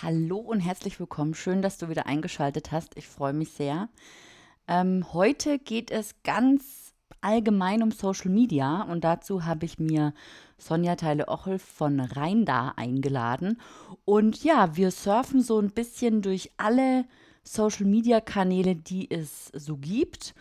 Hallo und herzlich willkommen. Schön, dass du wieder eingeschaltet hast. Ich freue mich sehr. Ähm, heute geht es ganz allgemein um Social Media und dazu habe ich mir Sonja Teile-Ochel von Rheindar eingeladen. Und ja, wir surfen so ein bisschen durch alle Social Media Kanäle, die es so gibt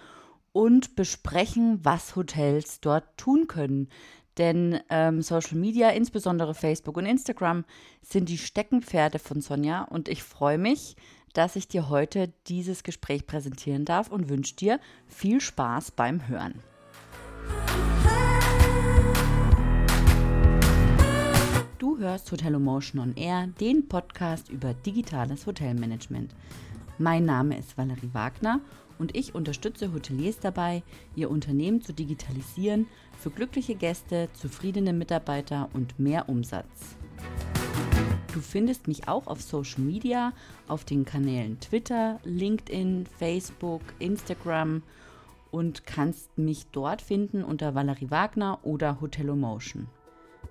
und besprechen, was Hotels dort tun können. Denn ähm, Social Media, insbesondere Facebook und Instagram, sind die Steckenpferde von Sonja und ich freue mich, dass ich dir heute dieses Gespräch präsentieren darf und wünsche dir viel Spaß beim Hören. Du hörst Hotel Emotion on Air, den Podcast über digitales Hotelmanagement. Mein Name ist Valerie Wagner und ich unterstütze Hoteliers dabei, ihr Unternehmen zu digitalisieren für glückliche Gäste, zufriedene Mitarbeiter und mehr Umsatz. Du findest mich auch auf Social Media, auf den Kanälen Twitter, LinkedIn, Facebook, Instagram und kannst mich dort finden unter Valerie Wagner oder Hotelomotion.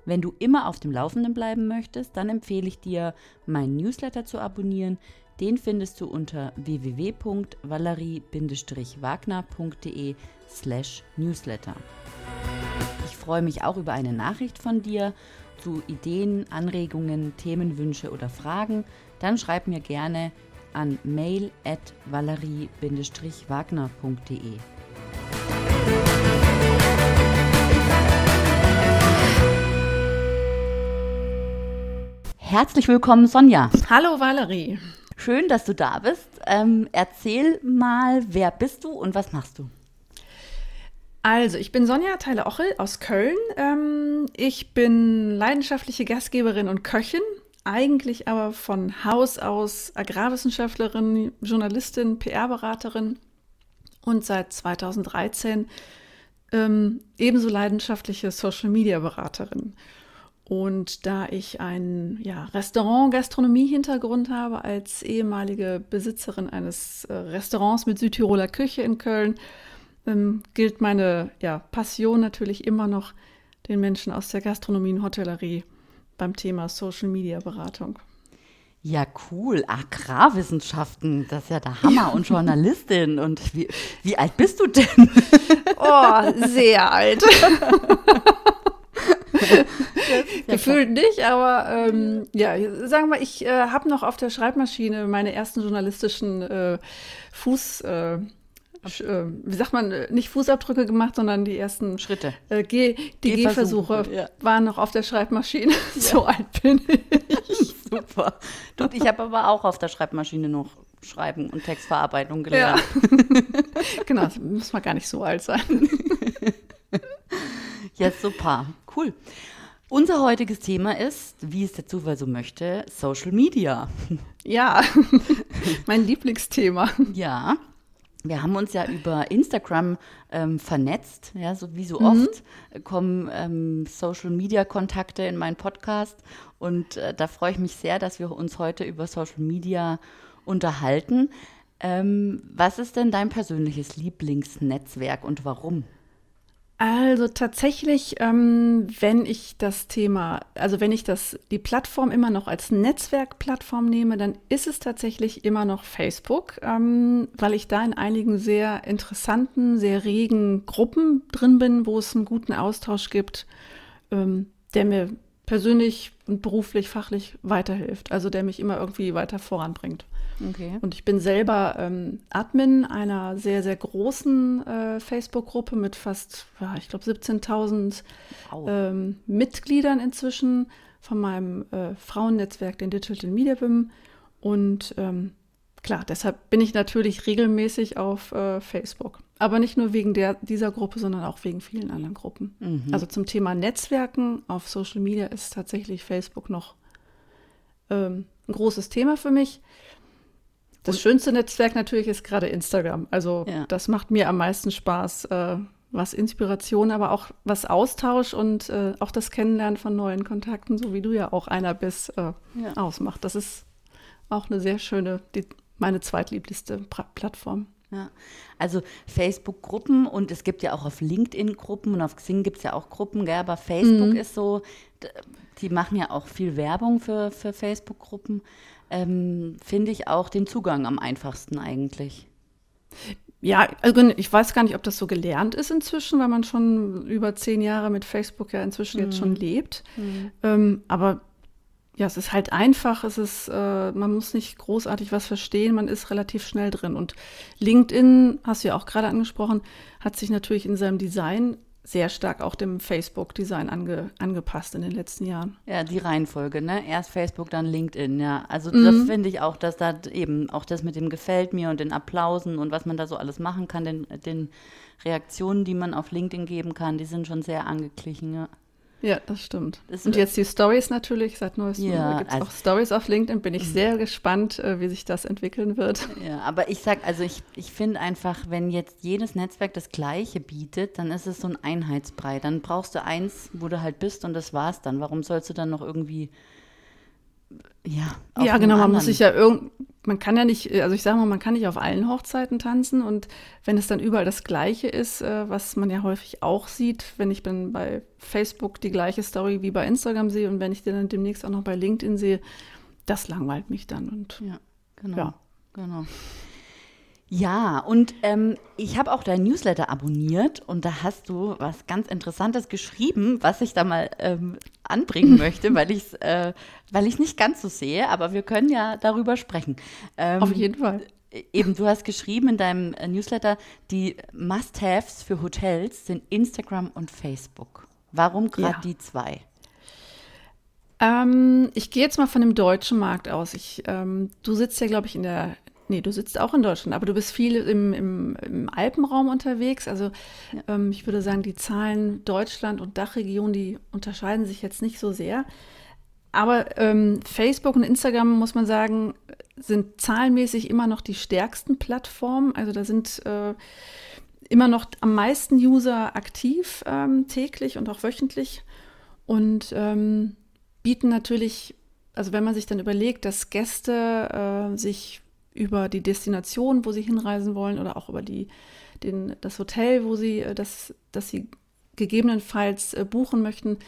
Wenn du immer auf dem Laufenden bleiben möchtest, dann empfehle ich dir, meinen Newsletter zu abonnieren, den findest du unter www.valerie-wagner.de slash newsletter. Ich freue mich auch über eine Nachricht von dir zu Ideen, Anregungen, Themenwünsche oder Fragen. Dann schreib mir gerne an mail at valerie-wagner.de. Herzlich willkommen, Sonja. Hallo, Valerie. Schön, dass du da bist. Ähm, erzähl mal, wer bist du und was machst du? Also, ich bin Sonja Teile-Ochel aus Köln. Ähm, ich bin leidenschaftliche Gastgeberin und Köchin, eigentlich aber von Haus aus Agrarwissenschaftlerin, Journalistin, PR-Beraterin und seit 2013 ähm, ebenso leidenschaftliche Social-Media-Beraterin. Und da ich einen ja, Restaurant-Gastronomie-Hintergrund habe, als ehemalige Besitzerin eines äh, Restaurants mit Südtiroler Küche in Köln, ähm, gilt meine ja, Passion natürlich immer noch den Menschen aus der Gastronomie und Hotellerie beim Thema Social-Media-Beratung. Ja, cool. Agrarwissenschaften, das ist ja der Hammer. Und Journalistin. Und wie, wie alt bist du denn? Oh, sehr alt. Gefühlt nicht, aber ähm, ja, sagen wir, ich äh, habe noch auf der Schreibmaschine meine ersten journalistischen äh, Fuß. Äh, äh wie sagt man, nicht Fußabdrücke gemacht, sondern die ersten Schritte. Äh, G, die Gehversuche ja. waren noch auf der Schreibmaschine. Ja. So alt bin ich. Super. Du, ich habe aber auch auf der Schreibmaschine noch Schreiben und Textverarbeitung gelernt. Ja. genau, muss man gar nicht so alt sein. ja, super. Cool. Unser heutiges Thema ist, wie es der Zufall so möchte, Social Media. Ja, mein Lieblingsthema. Ja. Wir haben uns ja über Instagram ähm, vernetzt, ja, so wie so mhm. oft kommen ähm, Social Media Kontakte in meinen Podcast und äh, da freue ich mich sehr, dass wir uns heute über Social Media unterhalten. Ähm, was ist denn dein persönliches Lieblingsnetzwerk und warum? Also tatsächlich, ähm, wenn ich das Thema, also wenn ich das, die Plattform immer noch als Netzwerkplattform nehme, dann ist es tatsächlich immer noch Facebook, ähm, weil ich da in einigen sehr interessanten, sehr regen Gruppen drin bin, wo es einen guten Austausch gibt, ähm, der mir persönlich und beruflich, fachlich weiterhilft, also der mich immer irgendwie weiter voranbringt. Okay. Und ich bin selber ähm, Admin einer sehr, sehr großen äh, Facebook-Gruppe mit fast, ja, ich glaube, 17.000 ähm, Mitgliedern inzwischen von meinem äh, Frauennetzwerk, den Digital Media BIM. Und ähm, klar, deshalb bin ich natürlich regelmäßig auf äh, Facebook. Aber nicht nur wegen der, dieser Gruppe, sondern auch wegen vielen anderen Gruppen. Mhm. Also zum Thema Netzwerken auf Social Media ist tatsächlich Facebook noch ähm, ein großes Thema für mich. Das schönste Netzwerk natürlich ist gerade Instagram. Also ja. das macht mir am meisten Spaß, äh, was Inspiration, aber auch was Austausch und äh, auch das Kennenlernen von neuen Kontakten, so wie du ja auch einer bist, äh, ja. ausmacht. Das ist auch eine sehr schöne, die, meine zweitlieblichste pra Plattform. Ja, also Facebook-Gruppen und es gibt ja auch auf LinkedIn Gruppen und auf Xing gibt es ja auch Gruppen, gell? aber Facebook mhm. ist so, die machen ja auch viel Werbung für, für Facebook-Gruppen. Ähm, Finde ich auch den Zugang am einfachsten eigentlich. Ja, also ich weiß gar nicht, ob das so gelernt ist inzwischen, weil man schon über zehn Jahre mit Facebook ja inzwischen mhm. jetzt schon mhm. lebt. Mhm. Ähm, aber ja, es ist halt einfach, es ist, äh, man muss nicht großartig was verstehen, man ist relativ schnell drin. Und LinkedIn, hast du ja auch gerade angesprochen, hat sich natürlich in seinem Design sehr stark auch dem Facebook-Design ange, angepasst in den letzten Jahren. Ja, die Reihenfolge, ne? Erst Facebook, dann LinkedIn, ja. Also mhm. das finde ich auch, dass da eben auch das mit dem Gefällt mir und den Applausen und was man da so alles machen kann, den, den Reaktionen, die man auf LinkedIn geben kann, die sind schon sehr angeglichen, ja. Ja, das stimmt. Das und jetzt die Stories natürlich, seit neuestem ja, gibt es also, auch Stories auf LinkedIn. Bin ich mhm. sehr gespannt, äh, wie sich das entwickeln wird. Ja, aber ich sag, also ich, ich finde einfach, wenn jetzt jedes Netzwerk das Gleiche bietet, dann ist es so ein Einheitsbrei. Dann brauchst du eins, wo du halt bist und das war's dann. Warum sollst du dann noch irgendwie ja, ja genau, man muss sich ja irgend, man kann ja nicht, also ich sage mal, man kann nicht auf allen Hochzeiten tanzen und wenn es dann überall das Gleiche ist, äh, was man ja häufig auch sieht, wenn ich dann bei Facebook die gleiche Story wie bei Instagram sehe und wenn ich dann demnächst auch noch bei LinkedIn sehe, das langweilt mich dann und ja, genau, ja. genau. Ja, und ähm, ich habe auch dein Newsletter abonniert und da hast du was ganz Interessantes geschrieben, was ich da mal ähm, anbringen möchte, weil ich es äh, weil nicht ganz so sehe, aber wir können ja darüber sprechen. Ähm, Auf jeden Fall. Eben, du hast geschrieben in deinem äh, Newsletter, die Must-Haves für Hotels sind Instagram und Facebook. Warum gerade ja. die zwei? Ähm, ich gehe jetzt mal von dem deutschen Markt aus. Ich, ähm, du sitzt ja, glaube ich, in der Nee, du sitzt auch in Deutschland, aber du bist viel im, im, im Alpenraum unterwegs. Also ja. ähm, ich würde sagen, die Zahlen Deutschland und Dachregion, die unterscheiden sich jetzt nicht so sehr. Aber ähm, Facebook und Instagram, muss man sagen, sind zahlenmäßig immer noch die stärksten Plattformen. Also da sind äh, immer noch am meisten User aktiv ähm, täglich und auch wöchentlich und ähm, bieten natürlich, also wenn man sich dann überlegt, dass Gäste äh, sich über die Destination, wo sie hinreisen wollen oder auch über die, den, das Hotel, wo sie äh, das, das sie gegebenenfalls äh, buchen möchten,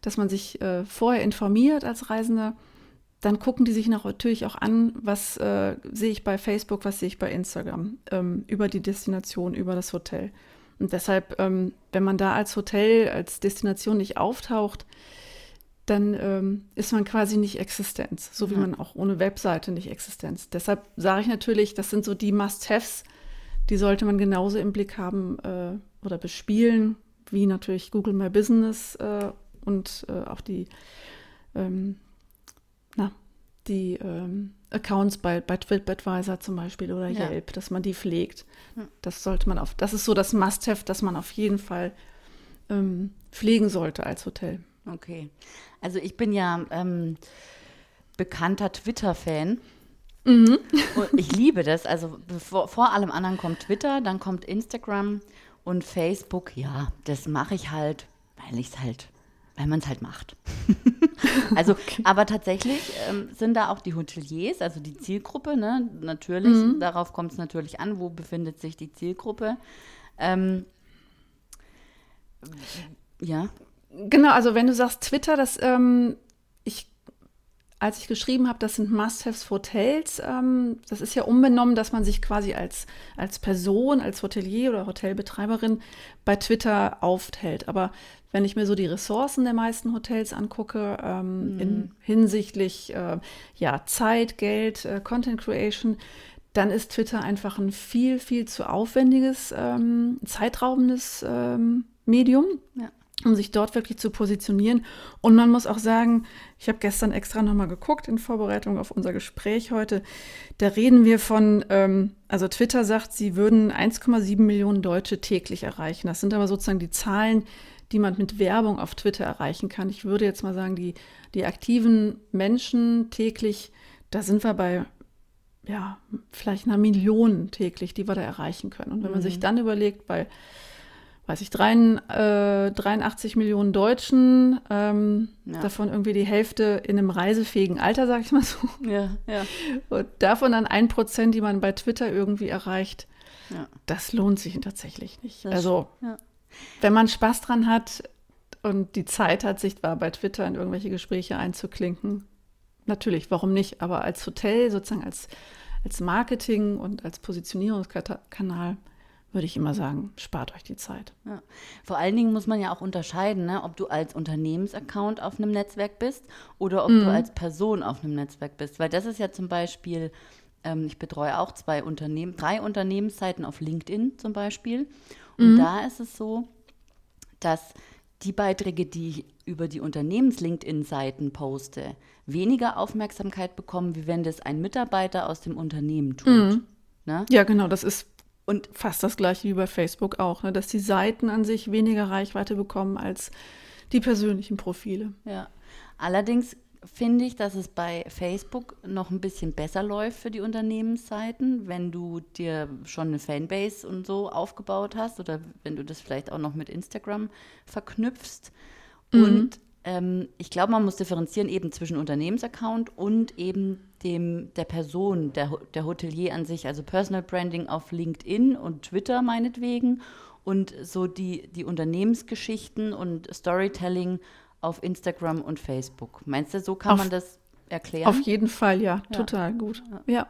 dass man sich äh, vorher informiert als Reisender. Dann gucken die sich natürlich auch an, was äh, sehe ich bei Facebook, was sehe ich bei Instagram ähm, über die Destination, über das Hotel. Und deshalb, ähm, wenn man da als Hotel, als Destination nicht auftaucht, dann ähm, ist man quasi nicht Existenz, so wie ja. man auch ohne Webseite nicht Existenz. Deshalb sage ich natürlich, das sind so die Must-Haves, die sollte man genauso im Blick haben äh, oder bespielen, wie natürlich Google My Business äh, und äh, auch die, ähm, na, die ähm, Accounts bei, bei TripAdvisor zum Beispiel oder ja. Yelp, dass man die pflegt. Ja. Das sollte man auf, das ist so das Must-Have, das man auf jeden Fall ähm, pflegen sollte als Hotel. Okay. Also ich bin ja ähm, bekannter Twitter-Fan. Mhm. ich liebe das. Also bevor, vor allem anderen kommt Twitter, dann kommt Instagram und Facebook. Ja, das mache ich halt, weil ich es halt, weil man es halt macht. also, okay. aber tatsächlich ähm, sind da auch die Hoteliers, also die Zielgruppe, ne? Natürlich, mhm. darauf kommt es natürlich an, wo befindet sich die Zielgruppe. Ähm, ja. Genau, also wenn du sagst Twitter, das ähm, ich als ich geschrieben habe, das sind Must-Haves für Hotels, ähm, das ist ja unbenommen, dass man sich quasi als, als Person, als Hotelier oder Hotelbetreiberin bei Twitter aufhält. Aber wenn ich mir so die Ressourcen der meisten Hotels angucke, ähm, mhm. in, hinsichtlich äh, ja, Zeit, Geld, äh, Content Creation, dann ist Twitter einfach ein viel, viel zu aufwendiges, ähm, zeitraubendes ähm, Medium. Ja um sich dort wirklich zu positionieren. Und man muss auch sagen, ich habe gestern extra nochmal geguckt in Vorbereitung auf unser Gespräch heute. Da reden wir von, ähm, also Twitter sagt, sie würden 1,7 Millionen Deutsche täglich erreichen. Das sind aber sozusagen die Zahlen, die man mit Werbung auf Twitter erreichen kann. Ich würde jetzt mal sagen, die, die aktiven Menschen täglich, da sind wir bei ja, vielleicht einer Million täglich, die wir da erreichen können. Und wenn man sich mhm. dann überlegt, bei weiß ich, 83 äh, Millionen Deutschen, ähm, ja. davon irgendwie die Hälfte in einem reisefähigen Alter, sag ich mal so. Ja, ja. Und davon dann ein Prozent, die man bei Twitter irgendwie erreicht. ja. das lohnt sich tatsächlich nicht. Das also, ja. wenn man Spaß dran hat und die Zeit hat, sich zwar bei Twitter in irgendwelche Gespräche einzuklinken, natürlich, warum nicht? Aber als Hotel, sozusagen als, als Marketing und als Positionierungskanal, würde ich immer sagen, spart euch die Zeit. Ja. Vor allen Dingen muss man ja auch unterscheiden, ne, ob du als Unternehmensaccount auf einem Netzwerk bist oder ob mhm. du als Person auf einem Netzwerk bist. Weil das ist ja zum Beispiel, ähm, ich betreue auch zwei Unternehmen, drei Unternehmensseiten auf LinkedIn zum Beispiel. Und mhm. da ist es so, dass die Beiträge, die ich über die Unternehmens-LinkedIn-Seiten poste, weniger Aufmerksamkeit bekommen, wie wenn das ein Mitarbeiter aus dem Unternehmen tut. Mhm. Ne? Ja, genau, das ist und fast das gleiche wie bei Facebook auch, ne? dass die Seiten an sich weniger Reichweite bekommen als die persönlichen Profile. Ja. Allerdings finde ich, dass es bei Facebook noch ein bisschen besser läuft für die Unternehmensseiten, wenn du dir schon eine Fanbase und so aufgebaut hast oder wenn du das vielleicht auch noch mit Instagram verknüpfst. Mhm. Und ähm, ich glaube, man muss differenzieren eben zwischen Unternehmensaccount und eben dem der Person, der, der Hotelier an sich, also Personal Branding auf LinkedIn und Twitter meinetwegen und so die, die Unternehmensgeschichten und Storytelling auf Instagram und Facebook. Meinst du, so kann auf, man das erklären? Auf jeden Fall, ja, ja. total gut. Ja. ja.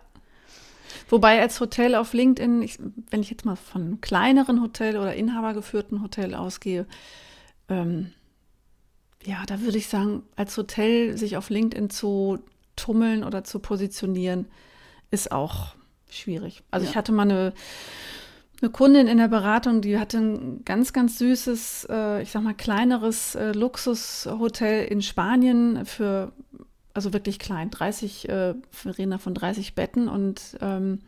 Wobei als Hotel auf LinkedIn, ich, wenn ich jetzt mal von einem kleineren Hotel oder inhabergeführten Hotel ausgehe, ähm, ja, da würde ich sagen, als Hotel sich auf LinkedIn zu tummeln oder zu positionieren, ist auch schwierig. Also ja. ich hatte mal eine, eine Kundin in der Beratung, die hatte ein ganz, ganz süßes, äh, ich sag mal, kleineres äh, Luxushotel in Spanien für, also wirklich klein, 30, äh, wir reden da von 30 Betten und ähm,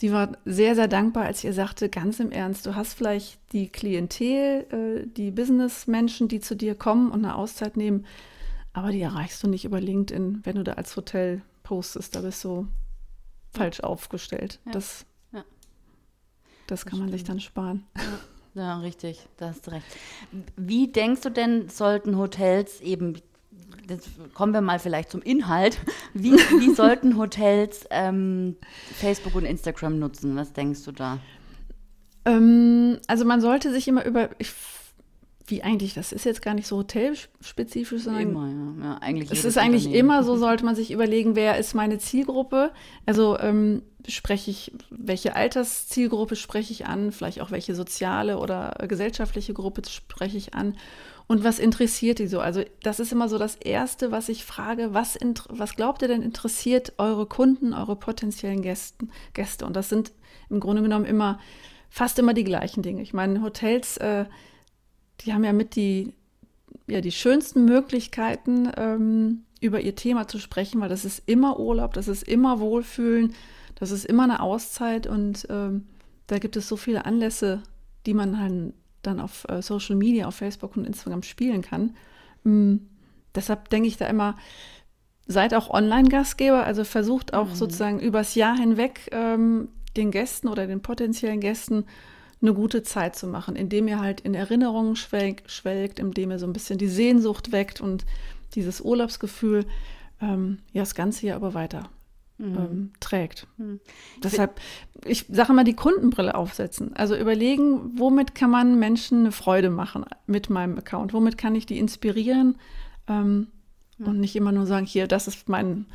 die war sehr, sehr dankbar, als ich ihr sagte, ganz im Ernst, du hast vielleicht die Klientel, äh, die Businessmenschen, die zu dir kommen und eine Auszeit nehmen, aber die erreichst du nicht über LinkedIn, wenn du da als Hotel postest. Da bist du falsch aufgestellt. Ja. Das, ja. das kann das man sich dann sparen. Ja. ja, richtig, da hast du recht. Wie denkst du denn, sollten Hotels eben Jetzt kommen wir mal vielleicht zum Inhalt. Wie, wie sollten Hotels ähm, Facebook und Instagram nutzen? Was denkst du da? Ähm, also man sollte sich immer über, ich wie eigentlich, das ist jetzt gar nicht so hotelspezifisch, sondern immer, ja. ja eigentlich es ist eigentlich immer so, sollte man sich überlegen, wer ist meine Zielgruppe? Also ähm, spreche ich, welche Alterszielgruppe spreche ich an, vielleicht auch welche soziale oder gesellschaftliche Gruppe spreche ich an und was interessiert die so? Also das ist immer so das Erste, was ich frage, was, was glaubt ihr denn interessiert eure Kunden, eure potenziellen Gästen, Gäste? Und das sind im Grunde genommen immer, fast immer die gleichen Dinge. Ich meine, Hotels äh, die haben ja mit die, ja, die schönsten Möglichkeiten, ähm, über ihr Thema zu sprechen, weil das ist immer Urlaub, das ist immer Wohlfühlen, das ist immer eine Auszeit und ähm, da gibt es so viele Anlässe, die man halt dann auf äh, Social Media, auf Facebook und Instagram spielen kann. Ähm, deshalb denke ich da immer, seid auch Online-Gastgeber, also versucht auch mhm. sozusagen übers Jahr hinweg ähm, den Gästen oder den potenziellen Gästen eine gute Zeit zu machen, indem ihr halt in Erinnerungen schwelgt, schwelgt indem ihr so ein bisschen die Sehnsucht weckt und dieses Urlaubsgefühl ähm, ja das ganze Jahr aber weiter mhm. ähm, trägt. Mhm. Deshalb, ich sage mal, die Kundenbrille aufsetzen. Also überlegen, womit kann man Menschen eine Freude machen mit meinem Account? Womit kann ich die inspirieren? Ähm, mhm. Und nicht immer nur sagen, hier, das ist mein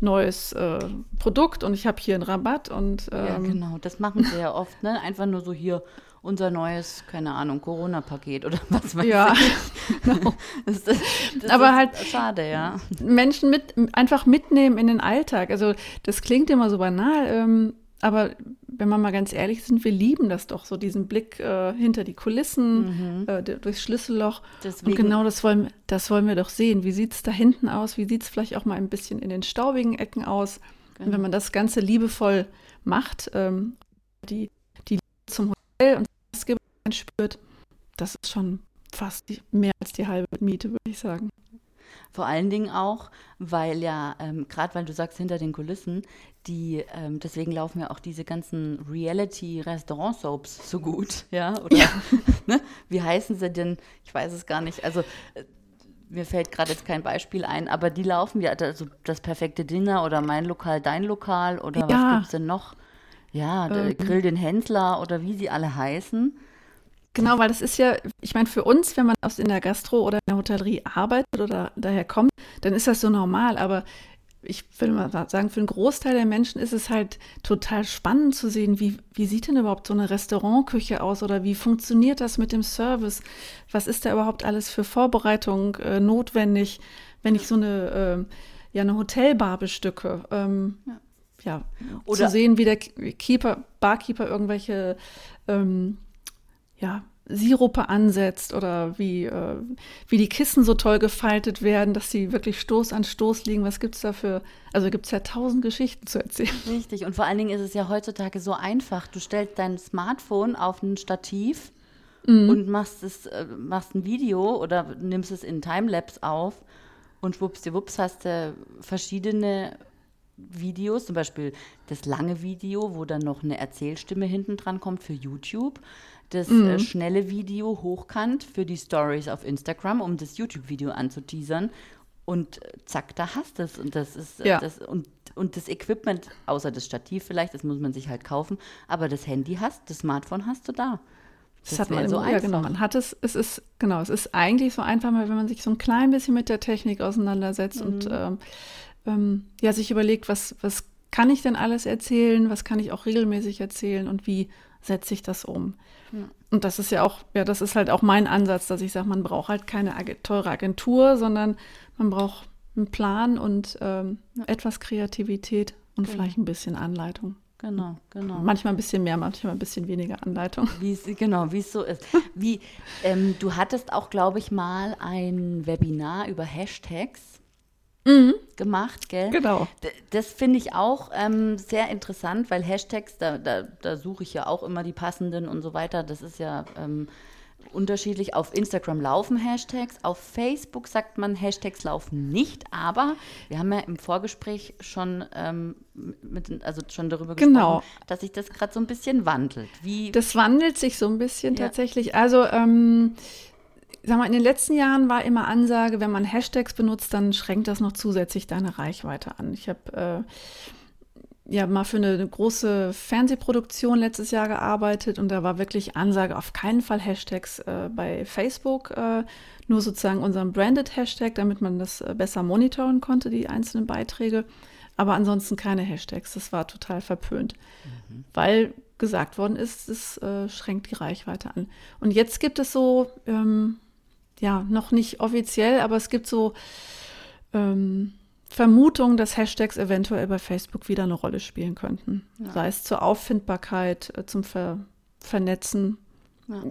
neues äh, Produkt und ich habe hier einen Rabatt und ähm, ja genau, das machen sie ja oft, ne? Einfach nur so hier unser neues, keine Ahnung, Corona-Paket oder was weiß ja, ich. Genau. das, das, das Aber halt schade, ja. Menschen mit einfach mitnehmen in den Alltag. Also das klingt immer so banal. Ähm, aber wenn wir mal ganz ehrlich sind, wir lieben das doch, so diesen Blick äh, hinter die Kulissen, mhm. äh, durchs Schlüsselloch. Deswegen. Und genau das wollen, das wollen wir doch sehen. Wie sieht es da hinten aus? Wie sieht es vielleicht auch mal ein bisschen in den staubigen Ecken aus? Genau. Und wenn genau. man das Ganze liebevoll macht, ähm, die, die Liebe zum und das spürt, das ist schon fast die, mehr als die halbe Miete, würde ich sagen. Vor allen Dingen auch, weil ja, ähm, gerade weil du sagst, hinter den Kulissen, die, ähm, deswegen laufen ja auch diese ganzen Reality-Restaurant-Soaps so gut, ja? Oder ja. ne? wie heißen sie denn? Ich weiß es gar nicht. Also äh, mir fällt gerade jetzt kein Beispiel ein, aber die laufen ja, also das perfekte Dinner oder mein Lokal, dein Lokal oder ja. was gibt es denn noch? Ja, ähm, Grill den Händler oder wie sie alle heißen. Genau, weil das ist ja, ich meine, für uns, wenn man aus in der Gastro oder in der Hotellerie arbeitet oder daher kommt, dann ist das so normal. Aber ich will mal sagen, für einen Großteil der Menschen ist es halt total spannend zu sehen, wie, wie sieht denn überhaupt so eine Restaurantküche aus oder wie funktioniert das mit dem Service? Was ist da überhaupt alles für Vorbereitung äh, notwendig, wenn ich so eine, äh, ja, eine Hotelbar bestücke? Ähm, ja. Ja. Oder zu sehen, wie der Keeper, Barkeeper irgendwelche ähm, ja, Sirupe ansetzt oder wie, äh, wie die Kissen so toll gefaltet werden, dass sie wirklich Stoß an Stoß liegen. Was gibt es dafür? Also gibt es ja tausend Geschichten zu erzählen. Richtig, und vor allen Dingen ist es ja heutzutage so einfach. Du stellst dein Smartphone auf ein Stativ mhm. und machst, es, äh, machst ein Video oder nimmst es in Timelapse auf und schwuppsdiwupps hast du verschiedene Videos, zum Beispiel das lange Video, wo dann noch eine Erzählstimme hinten dran kommt für YouTube das äh, mhm. äh, schnelle Video hochkant für die Stories auf Instagram, um das YouTube-Video anzuteasern. Und äh, zack, da hast du es. Und das ist äh, ja. das, und, und das Equipment, außer das Stativ vielleicht, das muss man sich halt kaufen, aber das Handy hast, das Smartphone hast du da. Das, das hat man so einfach. Ja, genau. Man hat es, es ist, genau, es ist eigentlich so einfach, wenn man sich so ein klein bisschen mit der Technik auseinandersetzt mhm. und ähm, ähm, ja, sich überlegt, was, was kann ich denn alles erzählen, was kann ich auch regelmäßig erzählen und wie setze ich das um. Ja. Und das ist ja auch, ja, das ist halt auch mein Ansatz, dass ich sage, man braucht halt keine teure Agentur, sondern man braucht einen Plan und ähm, ja. etwas Kreativität und genau. vielleicht ein bisschen Anleitung. Genau, genau. Manchmal ein bisschen mehr, manchmal ein bisschen weniger Anleitung. Wie's, genau, wie es so ist. Wie, ähm, du hattest auch, glaube ich, mal ein Webinar über Hashtags mhm. gemacht, gell? Genau. D das finde ich auch ähm, sehr interessant, weil Hashtags, da, da, da suche ich ja auch immer die passenden und so weiter. Das ist ja ähm, unterschiedlich. Auf Instagram laufen Hashtags, auf Facebook sagt man, Hashtags laufen nicht, aber wir haben ja im Vorgespräch schon, ähm, mit, also schon darüber genau. gesprochen, dass sich das gerade so ein bisschen wandelt. Wie das wandelt sich so ein bisschen ja. tatsächlich. Also ähm, sag mal, in den letzten Jahren war immer Ansage, wenn man Hashtags benutzt, dann schränkt das noch zusätzlich deine Reichweite an. Ich habe äh, ja mal für eine, große Fernsehproduktion letztes Jahr gearbeitet und da war wirklich Ansage, auf keinen Fall Hashtags äh, bei Facebook, äh, nur sozusagen unseren branded Hashtag, damit man das äh, besser monitoren konnte, die einzelnen Beiträge. Aber ansonsten keine Hashtags. Das war total verpönt, mhm. weil gesagt worden ist, es äh, schränkt die Reichweite an. Und jetzt gibt es so ähm, ja, noch nicht offiziell, aber es gibt so ähm, Vermutungen, dass Hashtags eventuell bei Facebook wieder eine Rolle spielen könnten. Ja. Sei es zur Auffindbarkeit, äh, zum Ver Vernetzen. Ja.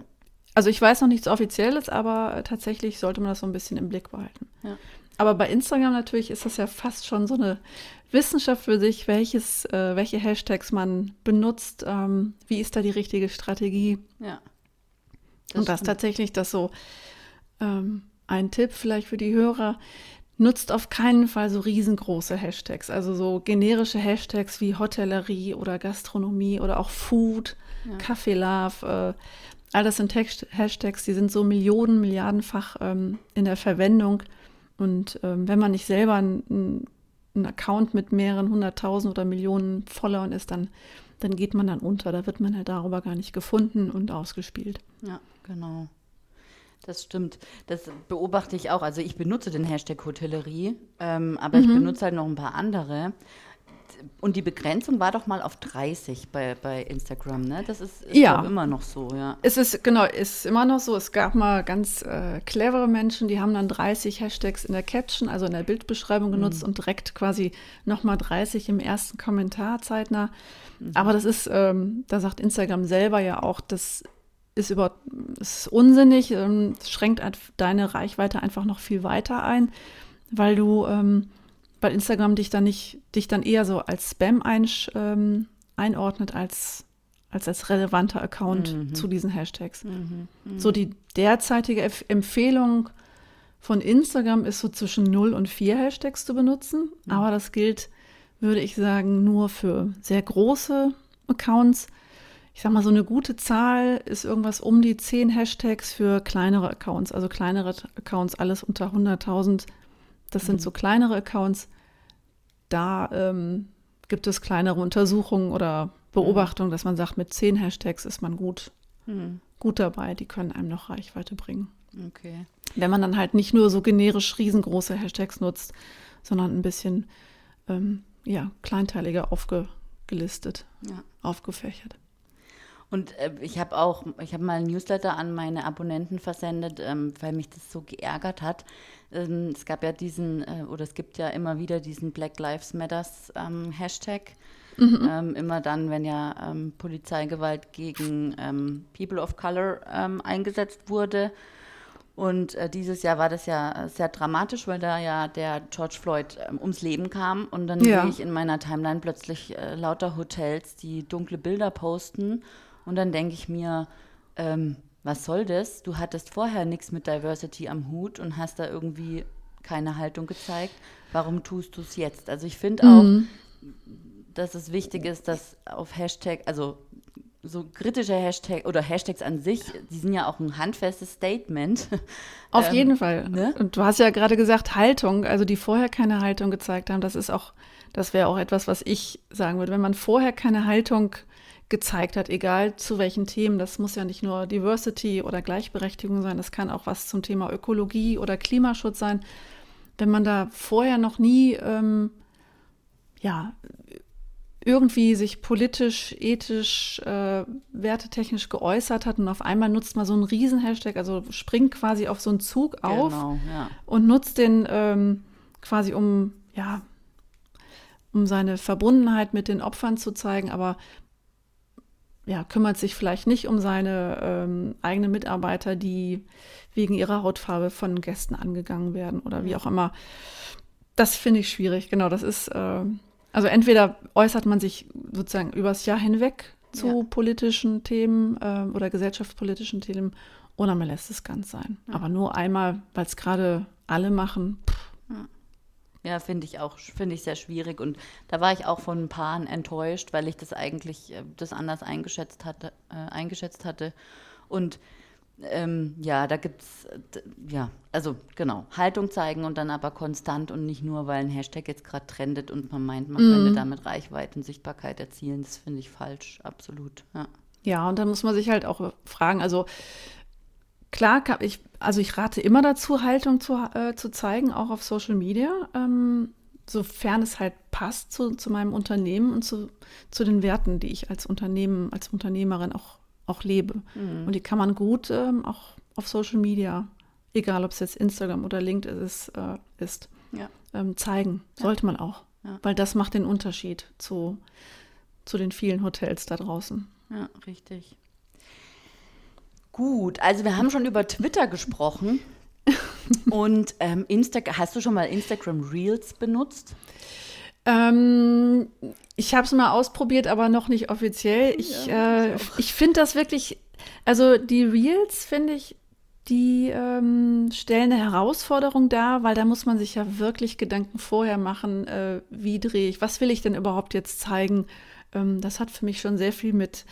Also ich weiß noch nichts Offizielles, aber äh, tatsächlich sollte man das so ein bisschen im Blick behalten. Ja. Aber bei Instagram natürlich ist das ja fast schon so eine Wissenschaft für sich, welches, äh, welche Hashtags man benutzt, ähm, wie ist da die richtige Strategie. Ja. Das Und das stimmt. tatsächlich das so ähm, ein Tipp vielleicht für die Hörer, nutzt auf keinen Fall so riesengroße Hashtags, also so generische Hashtags wie Hotellerie oder Gastronomie oder auch Food, ja. Kaffee Love. Äh, all das sind Text Hashtags, die sind so Millionen, Milliardenfach ähm, in der Verwendung. Und ähm, wenn man nicht selber ein, ein Account mit mehreren hunderttausend oder Millionen Followern ist, dann, dann geht man dann unter. Da wird man halt darüber gar nicht gefunden und ausgespielt. Ja, genau. Das stimmt. Das beobachte ich auch. Also ich benutze den Hashtag Hotellerie, ähm, aber mhm. ich benutze halt noch ein paar andere. Und die Begrenzung war doch mal auf 30 bei, bei Instagram, ne? Das ist, ist ja. immer noch so, ja. Es ist, genau, ist immer noch so. Es gab mal ganz äh, clevere Menschen, die haben dann 30 Hashtags in der Caption, also in der Bildbeschreibung genutzt mhm. und direkt quasi nochmal 30 im ersten Kommentar zeitnah. Mhm. Aber das ist, ähm, da sagt Instagram selber ja auch, dass ist, über, ist unsinnig, ähm, schränkt deine Reichweite einfach noch viel weiter ein, weil du, ähm, weil Instagram dich dann nicht, dich dann eher so als Spam ein, ähm, einordnet als, als als relevanter Account mhm. zu diesen Hashtags. Mhm. Mhm. So die derzeitige F Empfehlung von Instagram ist so zwischen 0 und 4 Hashtags zu benutzen, mhm. aber das gilt, würde ich sagen, nur für sehr große Accounts ich sag mal, so eine gute Zahl ist irgendwas um die 10 Hashtags für kleinere Accounts. Also kleinere Accounts, alles unter 100.000. Das mhm. sind so kleinere Accounts. Da ähm, gibt es kleinere Untersuchungen oder Beobachtungen, dass man sagt, mit zehn Hashtags ist man gut, Hm. gut dabei. Die können einem noch Reichweite bringen. Okay. Wenn man dann halt nicht nur so generisch riesengroße Hashtags nutzt, sondern ein bisschen ähm, ja, kleinteiliger aufgelistet, Ja. aufgefächert. Und äh, ich habe auch, ich habe mal ein Newsletter an meine Abonnenten versendet, ähm, weil mich das so geärgert hat. Ähm, es gab ja diesen, äh, oder es gibt ja immer wieder diesen Black Lives Matters ähm, Hashtag. Ähm, immer dann, wenn ja ähm, Polizeigewalt gegen ähm, People of Color eingesetzt wurde. Und äh, dieses Jahr war das ja äh, sehr dramatisch, weil da ja der George Floyd ähm, ums Leben kam. Und dann Ja. sehe ich in meiner Timeline plötzlich äh, lauter Hotels, die dunkle Bilder posten. Und dann denke ich mir, ähm, was soll das? Du hattest vorher nichts mit Diversity am Hut und hast da irgendwie keine Haltung gezeigt. Warum tust du es jetzt? Also ich finde auch, dass es wichtig ist, dass auf Hashtag, also so kritische Hashtag oder Hashtags an sich, die sind ja auch ein handfestes Statement. Auf Ähm, jeden Fall. ne? Und du hast ja gerade gesagt, Haltung, also die vorher keine Haltung gezeigt haben, das ist auch, das wäre auch etwas, was ich sagen würde. Wenn man vorher keine Haltung gezeigt hat, egal zu welchen Themen, das muss ja nicht nur Diversity oder Gleichberechtigung sein, das kann auch was zum Thema Ökologie oder Klimaschutz sein. Wenn man da vorher noch nie, ähm, ja, irgendwie sich politisch, ethisch, äh, wertetechnisch geäußert hat und auf einmal nutzt man so einen Riesen-Hashtag, also springt quasi auf so einen Zug auf Genau, ja. und nutzt den ähm, quasi um, ja, um seine Verbundenheit mit den Opfern zu zeigen, aber ja, kümmert sich vielleicht nicht um seine ähm, eigenen Mitarbeiter, die wegen ihrer Hautfarbe von Gästen angegangen werden oder wie auch immer. Das finde ich schwierig, genau. Das ist, äh, also entweder äußert man sich sozusagen übers Jahr hinweg zu Ja. politischen Themen äh, oder gesellschaftspolitischen Themen oder man lässt es ganz sein. Aber nur einmal, weil es gerade alle machen. Pff, Ja, finde ich auch, finde ich sehr schwierig. Und da war ich auch von ein paar enttäuscht, weil ich das eigentlich äh, das anders eingeschätzt hatte, äh, eingeschätzt hatte. Und ähm, ja, da gibt es, ja, also genau, Haltung zeigen und dann aber konstant und nicht nur, weil ein Hashtag jetzt gerade trendet und man meint, man könnte damit Reichweite und Sichtbarkeit erzielen. Das finde ich falsch, absolut. Ja. Ja, und dann muss man sich halt auch fragen, also klar, ich, also ich rate immer dazu, Haltung zu, äh, zu zeigen, auch auf Social Media, ähm, sofern es halt passt zu, zu meinem Unternehmen und zu, zu den Werten, die ich als Unternehmen, als Unternehmerin auch, auch lebe. Und die kann man gut ähm, auch auf Social Media, egal ob es jetzt Instagram oder LinkedIn ist, äh, ist Ja. ähm, zeigen. Sollte man auch. Ja. Weil das macht den Unterschied zu, zu den vielen Hotels da draußen. Ja, richtig. Gut, also wir haben schon über Twitter gesprochen. Und ähm, Insta hast du schon mal Instagram Reels benutzt? Ähm, ich habe es mal ausprobiert, aber noch nicht offiziell. Ich, äh, ich finde das wirklich, also die Reels finde ich, die ähm, stellen eine Herausforderung dar, weil da muss man sich ja wirklich Gedanken vorher machen, äh, wie drehe ich, was will ich denn überhaupt jetzt zeigen. Ähm, das hat für mich schon sehr viel mit,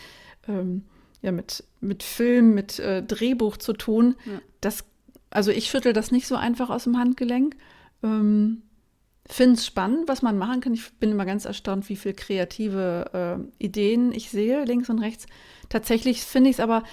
ähm, ja, mit, mit Film, mit äh, Drehbuch zu tun. Das, also ich schüttel das nicht so einfach aus dem Handgelenk. Ähm, finde es spannend, was man machen kann. Ich bin immer ganz erstaunt, wie viele kreative äh, Ideen ich sehe, links und rechts. Tatsächlich finde ich es aber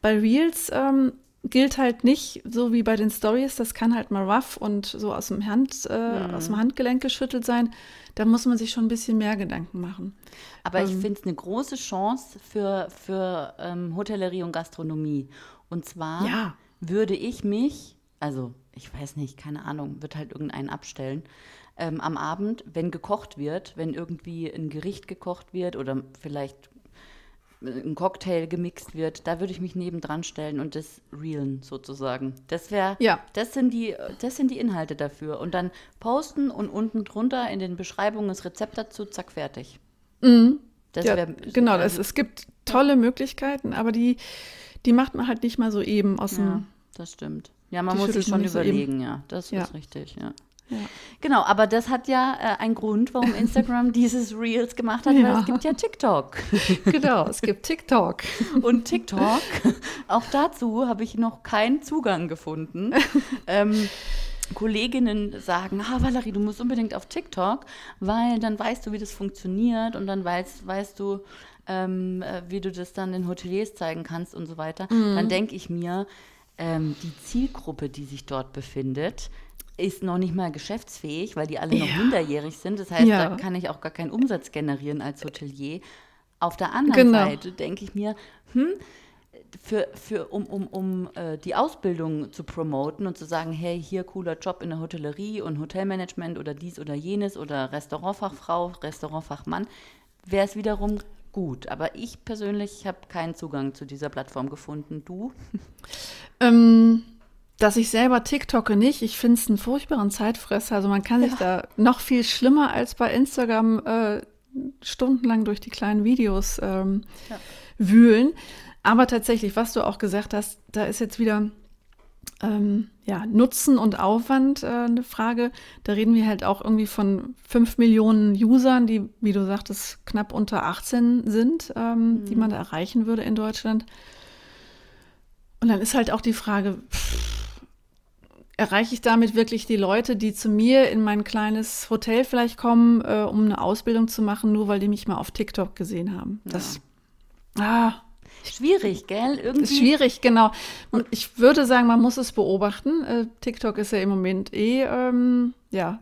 bei Reels ähm, gilt halt nicht so wie bei den Stories. Das kann halt mal rough und so aus dem, Hand, äh, aus dem Handgelenk geschüttelt sein. Da muss man sich schon ein bisschen mehr Gedanken machen. Aber ich Ähm. finde es eine große Chance für, für ähm, Hotellerie und Gastronomie. Und zwar Ja. würde ich mich, also ich weiß nicht, keine Ahnung, wird halt irgendeinen abstellen, ähm, am Abend, wenn gekocht wird, wenn irgendwie ein Gericht gekocht wird oder vielleicht ein Cocktail gemixt wird, da würde ich mich nebendran stellen und das reelen sozusagen. Das wäre, Ja. das sind die, das sind die Inhalte dafür. Und dann posten und unten drunter in den Beschreibungen das Rezept dazu, zack, fertig. Das Mhm. ja, wär- genau, also- es, gibt tolle Möglichkeiten, aber die, die macht man halt nicht mal so eben aus Ja, dem. das stimmt. Ja, man muss sich schon nicht so überlegen, ja. Das Ja. ist richtig, ja. Ja. Genau, aber das hat ja äh, einen Grund, warum Instagram dieses Reels gemacht hat, weil Ja. es gibt ja TikTok. Genau, es gibt TikTok. Und TikTok, auch dazu habe ich noch keinen Zugang gefunden. ähm, Kolleginnen sagen, ah Valerie, du musst unbedingt auf TikTok, weil dann weißt du, wie das funktioniert und dann weißt, weißt du, ähm, äh, wie du das dann in Hoteliers zeigen kannst und so weiter. Mhm. Dann denke ich mir, ähm, die Zielgruppe, die sich dort befindet, ist noch nicht mal geschäftsfähig, weil die alle noch minderjährig sind. Das heißt, ja. da kann ich auch gar keinen Umsatz generieren als Hotelier. Auf der anderen genau. Seite denke ich mir, hm, für, für, um, um, um äh, die Ausbildung zu promoten und zu sagen, hey, hier cooler Job in der Hotellerie und Hotelmanagement oder dies oder jenes oder Restaurantfachfrau, Restaurantfachmann, wäre es wiederum gut. Aber ich persönlich habe keinen Zugang zu dieser Plattform gefunden. Du? Ähm, dass ich selber TikToke nicht. Ich finde es einen furchtbaren Zeitfresser. Also man kann sich ja. da noch viel schlimmer als bei Instagram äh, stundenlang durch die kleinen Videos ähm, ja. wühlen. Aber tatsächlich, was du auch gesagt hast, da ist jetzt wieder ähm, ja, Nutzen und Aufwand äh, eine Frage. Da reden wir halt auch irgendwie von fünf Millionen Usern, die, wie du sagtest, knapp unter 18 sind, ähm, mhm. die man da erreichen würde in Deutschland. Und dann ist halt auch die Frage, pff, erreiche ich damit wirklich die Leute, die zu mir in mein kleines Hotel vielleicht kommen, äh, um eine Ausbildung zu machen, nur weil die mich mal auf TikTok gesehen haben? Das, ja. ah, Schwierig, gell? Irgendwie. Ist schwierig, genau. Und ich würde sagen, man muss es beobachten. Äh, TikTok ist ja im Moment eh, ähm, ja,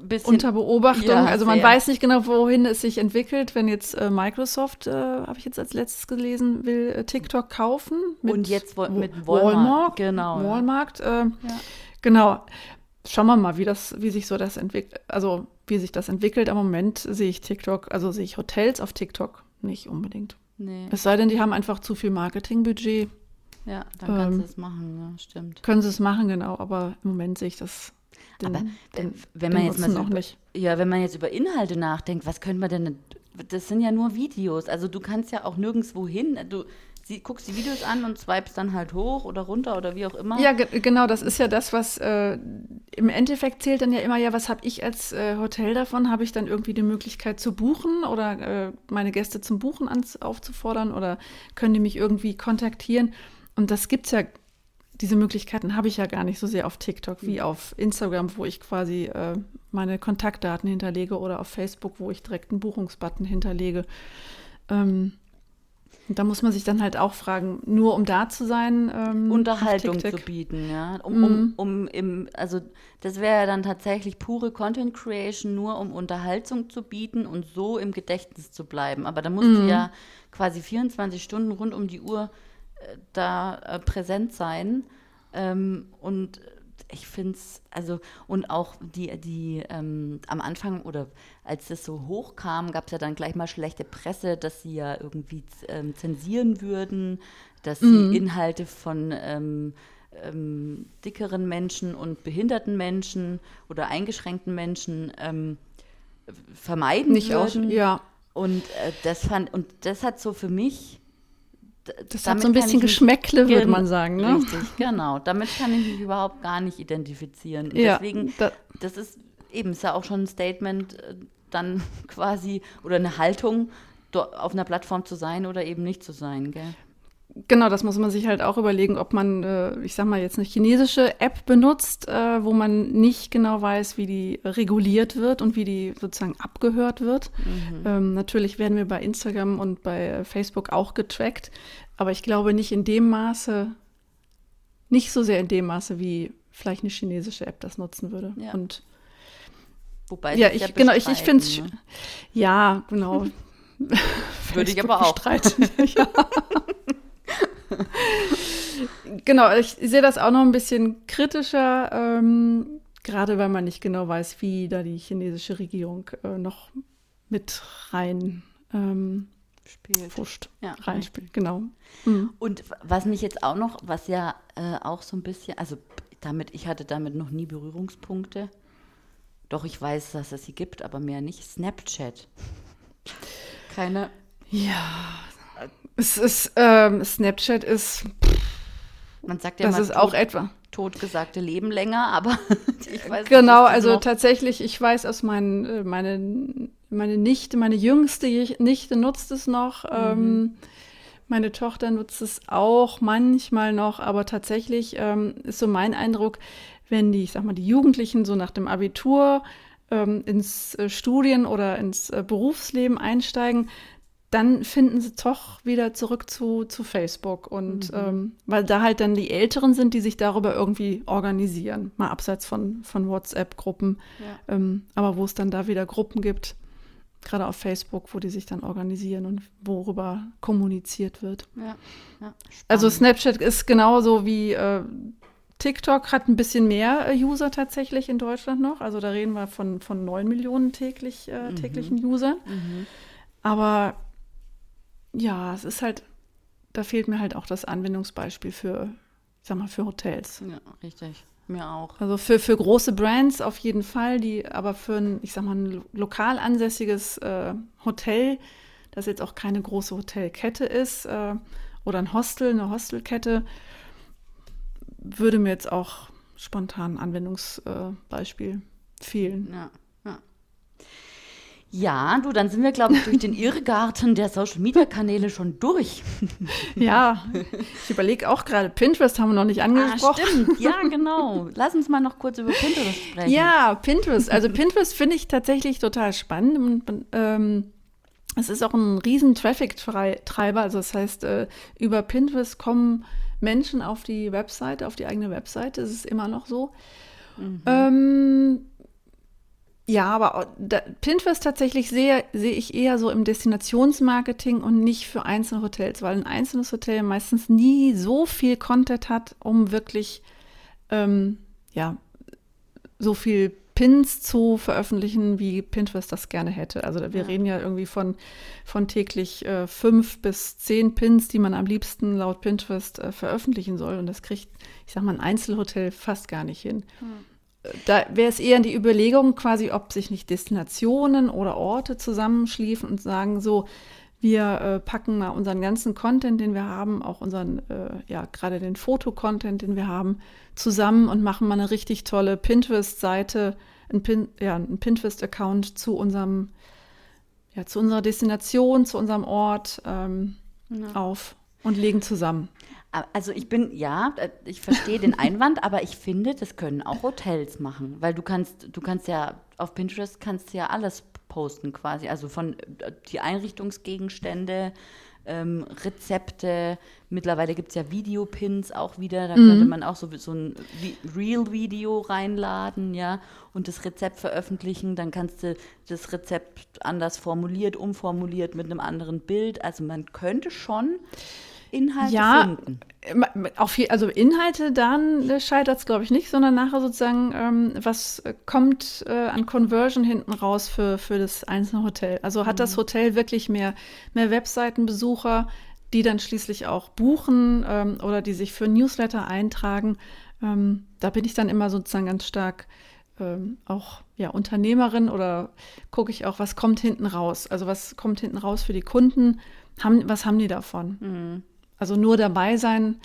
Bisschen, unter Beobachtung. Ja, also man sehr. weiß nicht genau, wohin es sich entwickelt. Wenn jetzt äh, Microsoft, äh, habe ich jetzt als letztes gelesen, will äh, TikTok kaufen. Und jetzt wo, mit Walmart. Walmart genau. Walmart. Äh, ja. Genau. Schauen wir mal, wie das, wie sich so das entwickelt, also wie sich das entwickelt. Am Moment sehe ich TikTok, also sehe ich Hotels auf TikTok nicht unbedingt. Nee. Es sei denn, die haben einfach zu viel Marketingbudget. Ja, dann können ähm, sie es machen, ja, stimmt. Können sie es machen, genau, aber im Moment sehe ich das. Den, aber den, wenn man jetzt mal so über, nicht. Ja, wenn man jetzt über Inhalte nachdenkt, was könnte man denn. Das sind ja nur Videos. Also du kannst ja auch nirgendwo hin. Du, sie, guckst die Videos an und swipest dann halt hoch oder runter oder wie auch immer. Ja, ge genau, das ist ja das, was äh, im Endeffekt zählt dann ja immer, ja, was habe ich als äh, Hotel davon? Habe ich dann irgendwie die Möglichkeit zu buchen oder äh, meine Gäste zum Buchen aufzufordern oder können die mich irgendwie kontaktieren? Und das gibt es ja, diese Möglichkeiten habe ich ja gar nicht so sehr auf TikTok wie mhm. auf Instagram, wo ich quasi äh, meine Kontaktdaten hinterlege oder auf Facebook, wo ich direkt einen Buchungsbutton hinterlege. Ähm, und da muss man sich dann halt auch fragen, nur um da zu sein. Ähm, Unterhaltung zu bieten, ja. Um, mm. um, um im, also das wäre ja dann tatsächlich pure Content Creation, nur um Unterhaltung zu bieten und so im Gedächtnis zu bleiben. Aber da musst mm. du mhm. ja quasi 24 Stunden rund um die Uhr da äh, präsent sein. Ähm, und ich finde es, also, und auch die, die ähm, am Anfang oder als das so hochkam, gab es ja dann gleich mal schlechte Presse, dass sie ja irgendwie ähm, zensieren würden, dass mhm. sie Inhalte von ähm, ähm, dickeren Menschen und behinderten Menschen oder eingeschränkten Menschen ähm, vermeiden Nicht würden. Auch, ja. Und äh, das fand, und das hat so für mich das hat so ein bisschen Geschmäckle, würde man sagen. Ne? Richtig, genau. Damit kann ich mich überhaupt gar nicht identifizieren. Und ja, deswegen, da, das ist eben, ist ja auch schon ein Statement, äh, dann quasi, oder eine Haltung, auf einer Plattform zu sein oder eben nicht zu sein, gell? Genau, das muss man sich halt auch überlegen, ob man, äh, ich sag mal, jetzt eine chinesische App benutzt, äh, wo man nicht genau weiß, wie die reguliert wird und wie die sozusagen abgehört wird. Mhm. Ähm, natürlich werden wir bei Instagram und bei Facebook auch getrackt, aber ich glaube nicht in dem Maße, nicht so sehr in dem Maße, wie vielleicht eine chinesische App das nutzen würde. Ja. Und Wobei ja, ich, ja genau, ich, ich finde es, ne? ja, genau. Würde ich aber auch. ja. genau, ich sehe das auch noch ein bisschen kritischer, ähm, gerade weil man nicht genau weiß, wie da die chinesische Regierung äh, noch mit rein ähm, spielt. Fuscht, ja, reinspielt, genau. Mhm. Und was mich jetzt auch noch, was ja äh, auch so ein bisschen, also damit, ich hatte damit noch nie Berührungspunkte. Doch ich weiß, dass es sie gibt, aber mehr nicht. Snapchat. Keine. Ja, es ist, ähm, Snapchat ist. Man sagt ja das ist tot, auch etwa. Totgesagte Leben länger, aber ich weiß Genau, also noch. tatsächlich, ich weiß aus meinen, äh, meine, meine Nichte, meine jüngste Nichte nutzt es noch. Mhm. Ähm, meine Tochter nutzt es auch manchmal noch, aber tatsächlich ähm, ist so mein Eindruck, wenn die, ich sag mal, die Jugendlichen so nach dem Abitur ähm, ins äh, Studien- oder ins äh, Berufsleben einsteigen, dann finden sie doch wieder zurück zu, zu Facebook. Und mhm. ähm, weil da halt dann die Älteren sind, die sich darüber irgendwie organisieren, mal abseits von, von WhatsApp-Gruppen. Ja. Ähm, aber wo es dann da wieder Gruppen gibt, gerade auf Facebook, wo die sich dann organisieren und worüber kommuniziert wird. Ja. Ja, also Snapchat ist genauso wie äh, TikTok hat ein bisschen mehr äh, User tatsächlich in Deutschland noch. Also da reden wir von, von 9 Millionen täglich, äh, mhm. täglichen Usern. Mhm. Aber ja, es ist halt, da fehlt mir halt auch das Anwendungsbeispiel für, ich sag mal, für Hotels. Ja, richtig. Mir auch. Also für, für große Brands auf jeden Fall, die aber für ein, ich sag mal, ein lokal ansässiges äh, Hotel, das jetzt auch keine große Hotelkette ist, äh, oder ein Hostel, eine Hostelkette, würde mir jetzt auch spontan ein Anwendungsbeispiel äh, fehlen. Ja. Ja, du, dann sind wir, glaube ich, durch den Irrgarten der Social-Media-Kanäle schon durch. ja, ich überlege auch gerade, Pinterest haben wir noch nicht ah, angesprochen. Ah, stimmt, ja, genau. Lass uns mal noch kurz über Pinterest sprechen. Ja, Pinterest. Also Pinterest finde ich tatsächlich total spannend. Und, ähm, es ist auch ein riesen Traffic-Treiber. Also das heißt, äh, über Pinterest kommen Menschen auf die Webseite, auf die eigene Webseite. Das ist immer noch so. Mhm. Ähm, ja, aber Pinterest tatsächlich sehe, sehe ich eher so im Destinationsmarketing und nicht für einzelne Hotels, weil ein einzelnes Hotel meistens nie so viel Content hat, um wirklich ähm, ja, so viel Pins zu veröffentlichen, wie Pinterest das gerne hätte. Also wir ja. reden ja irgendwie von, von täglich äh, fünf bis zehn Pins, die man am liebsten laut Pinterest äh, veröffentlichen soll. Und das kriegt, ich sag mal, ein Einzelhotel fast gar nicht hin. Hm da wäre es eher die Überlegung quasi, ob sich nicht Destinationen oder Orte zusammenschließen und sagen so, wir äh, packen mal unseren ganzen Content, den wir haben, auch unseren, äh, ja, gerade den Fotocontent, den wir haben, zusammen und machen mal eine richtig tolle Pinterest-Seite, ein, Pin, ja, ein Pinterest-Account zu unserem, ja, zu unserer Destination, zu unserem Ort ähm, ja. auf und legen zusammen. Also ich bin, ja, äh, ich verstehe den Einwand, aber ich finde, das können auch Hotels machen, weil du kannst, du kannst ja auf Pinterest kannst ja alles posten quasi, also von äh, die Einrichtungsgegenstände, ähm, Rezepte, mittlerweile gibt es ja Videopins auch wieder, da mhm. könnte man auch so, so ein Real-Video reinladen, ja, und das Rezept veröffentlichen, dann kannst du das Rezept anders formuliert, umformuliert mit einem anderen Bild, also man könnte schon Inhalte ja, finden. Auf, also Inhalte, dann scheitert es, glaube ich, nicht, sondern nachher sozusagen, ähm, was kommt äh, an Conversion hinten raus für, für das einzelne Hotel. Also hat mhm. das Hotel wirklich mehr, mehr Webseitenbesucher, die dann schließlich auch buchen ähm, oder die sich für Newsletter eintragen. Ähm, da bin ich dann immer sozusagen ganz stark ähm, auch ja, Unternehmerin oder gucke ich auch, was kommt hinten raus. Also was kommt hinten raus für die Kunden, haben, was haben die davon? Mhm. Also nur dabei sein,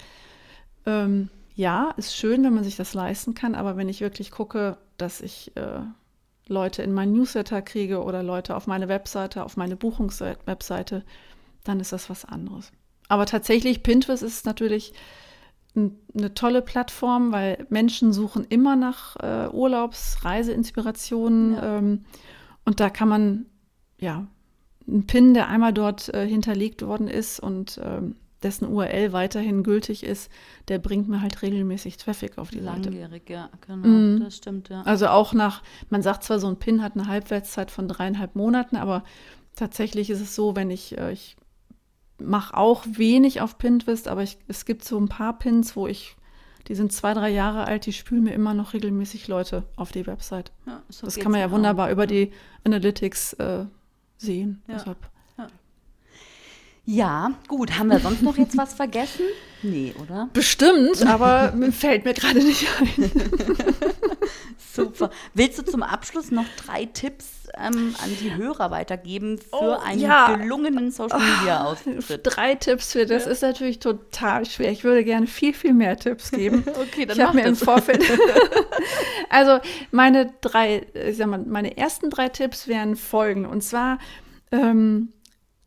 ähm, ja, ist schön, wenn man sich das leisten kann, aber wenn ich wirklich gucke, dass ich äh, Leute in meinen Newsletter kriege oder Leute auf meine Webseite, auf meine Buchungswebseite, dann ist das was anderes. Aber tatsächlich, Pinterest ist natürlich eine tolle Plattform, weil Menschen suchen immer nach äh, Urlaubs-, Reiseinspirationen. Ja. Ähm, und da kann man, ja, einen Pin, der einmal dort äh, hinterlegt worden ist und ähm, dessen URL weiterhin gültig ist, der bringt mir halt regelmäßig Traffic auf die Seite. Langjährig, ja, genau, mhm. das stimmt, ja. Also auch nach, man sagt zwar, so ein Pin hat eine Halbwertszeit von dreieinhalb Monaten, aber tatsächlich ist es so, wenn ich, äh, ich mache auch wenig auf Pinterest, aber ich, es gibt so ein paar Pins, wo ich, die sind zwei, drei Jahre alt, die spülen mir immer noch regelmäßig Leute auf die Website. Ja, so das kann man ja wunderbar auch. über die Analytics äh, sehen. Ja. Deshalb ja, gut. Haben wir sonst noch jetzt was vergessen? Nee, oder? Bestimmt, aber fällt mir gerade nicht ein. Super. Willst du zum Abschluss noch drei Tipps ähm, an die Hörer weitergeben für oh, einen ja. gelungenen Social Media Auftritt? Drei Tipps für das ja. ist natürlich total schwer. Ich würde gerne viel, viel mehr Tipps geben. okay, dann ich habe mir im Vorfeld. also meine drei, ich sag mal, meine ersten drei Tipps wären folgende. Und zwar ähm,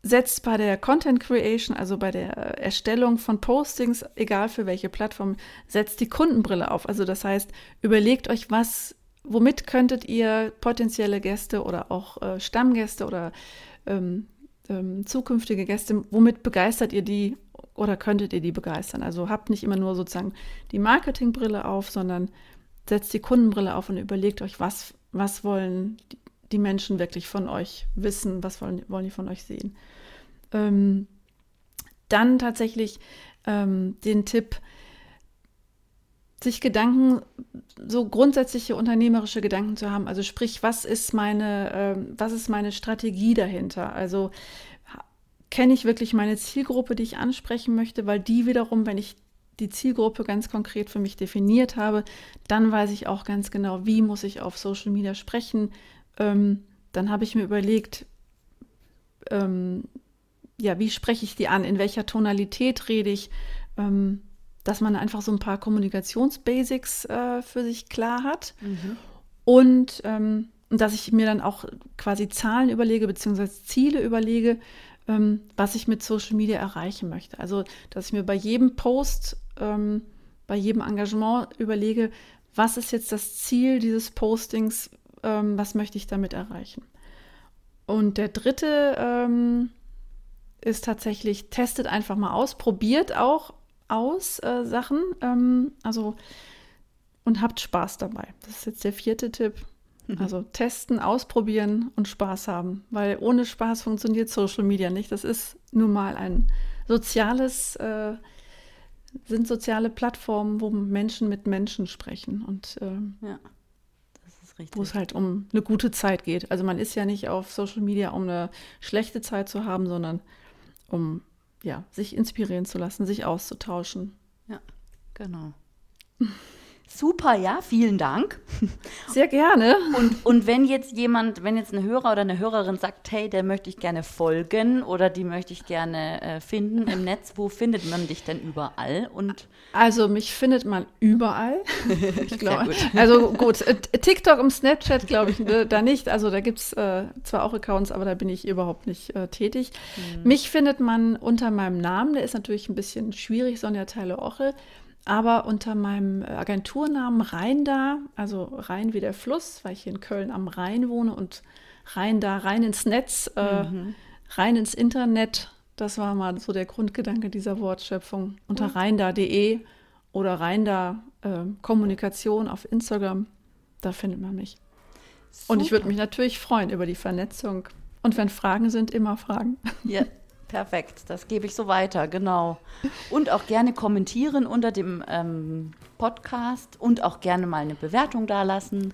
setzt bei der Content Creation, also bei der Erstellung von Postings, egal für welche Plattform, setzt die Kundenbrille auf. Also das heißt, überlegt euch, was, womit könntet ihr potenzielle Gäste oder auch äh, Stammgäste oder ähm, ähm, zukünftige Gäste, womit begeistert ihr die oder könntet ihr die begeistern? Also habt nicht immer nur sozusagen die Marketingbrille auf, sondern setzt die Kundenbrille auf und überlegt euch, was, was wollen die, Menschen wirklich von euch wissen, was wollen, wollen die von euch sehen. Ähm, dann tatsächlich ähm, den Tipp, sich Gedanken, so grundsätzliche unternehmerische Gedanken zu haben. Also sprich, was ist meine, äh, was ist meine Strategie dahinter? Also kenne ich wirklich meine Zielgruppe, die ich ansprechen möchte, weil die wiederum, wenn ich die Zielgruppe ganz konkret für mich definiert habe, dann weiß ich auch ganz genau, wie muss ich auf Social Media sprechen. Ähm, dann habe ich mir überlegt, ähm, ja, wie spreche ich die an, in welcher Tonalität rede ich, ähm, dass man einfach so ein paar Kommunikationsbasics äh, für sich klar hat. Mhm. Und ähm, dass ich mir dann auch quasi Zahlen überlege, beziehungsweise Ziele überlege, ähm, was ich mit Social Media erreichen möchte. Also, dass ich mir bei jedem Post, ähm, bei jedem Engagement überlege, was ist jetzt das Ziel dieses Postings, ähm, was möchte ich damit erreichen. Und der dritte ähm, ist tatsächlich, testet einfach mal aus, probiert auch aus äh, Sachen. Ähm, also und habt Spaß dabei. Das ist jetzt der vierte Tipp. Mhm. Also testen, ausprobieren und Spaß haben. Weil ohne Spaß funktioniert Social Media nicht. Das ist nun mal ein soziales, äh, sind soziale Plattformen, wo Menschen mit Menschen sprechen. Und ähm, ja. Wo es halt um eine gute Zeit geht. Also man ist ja nicht auf Social Media, um eine schlechte Zeit zu haben, sondern um ja, sich inspirieren zu lassen, sich auszutauschen. Ja, genau. Super, ja, vielen Dank. Sehr gerne. Und, und wenn jetzt jemand, wenn jetzt ein Hörer oder eine Hörerin sagt, hey, der möchte ich gerne folgen oder die möchte ich gerne äh, finden im Netz, wo findet man dich denn überall? Und also mich findet man überall. ich glaube. Gut. Also gut, äh, TikTok und Snapchat glaube ich ne, da nicht. Also da gibt es äh, zwar auch Accounts, aber da bin ich überhaupt nicht äh, tätig. Mhm. Mich findet man unter meinem Namen, der ist natürlich ein bisschen schwierig, Sonja Teile-Oche aber unter meinem Agenturnamen Rhein da, also Rhein wie der Fluss, weil ich hier in Köln am Rhein wohne und Rhein da, rein ins Netz, äh, mhm. rein ins Internet. Das war mal so der Grundgedanke dieser Wortschöpfung. Unter mhm. rheinda.de oder rheinda äh, Kommunikation auf Instagram, da findet man mich. Super. Und ich würde mich natürlich freuen über die Vernetzung. Und wenn Fragen sind, immer Fragen. Ja, Perfekt, das gebe ich so weiter, genau. Und auch gerne kommentieren unter dem ähm, Podcast und auch gerne mal eine Bewertung dalassen.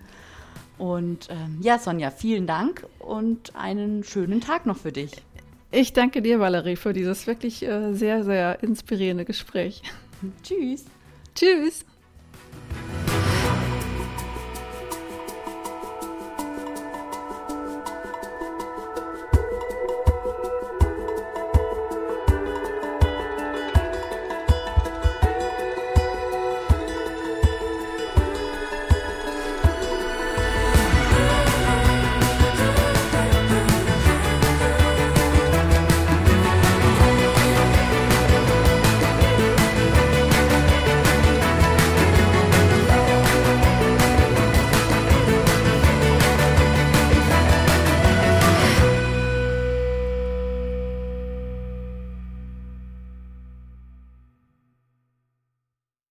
Und ähm, ja, Sonja, vielen Dank und einen schönen Tag noch für dich. Ich danke dir, Valerie, für dieses wirklich äh, sehr, sehr inspirierende Gespräch. Tschüss. Tschüss.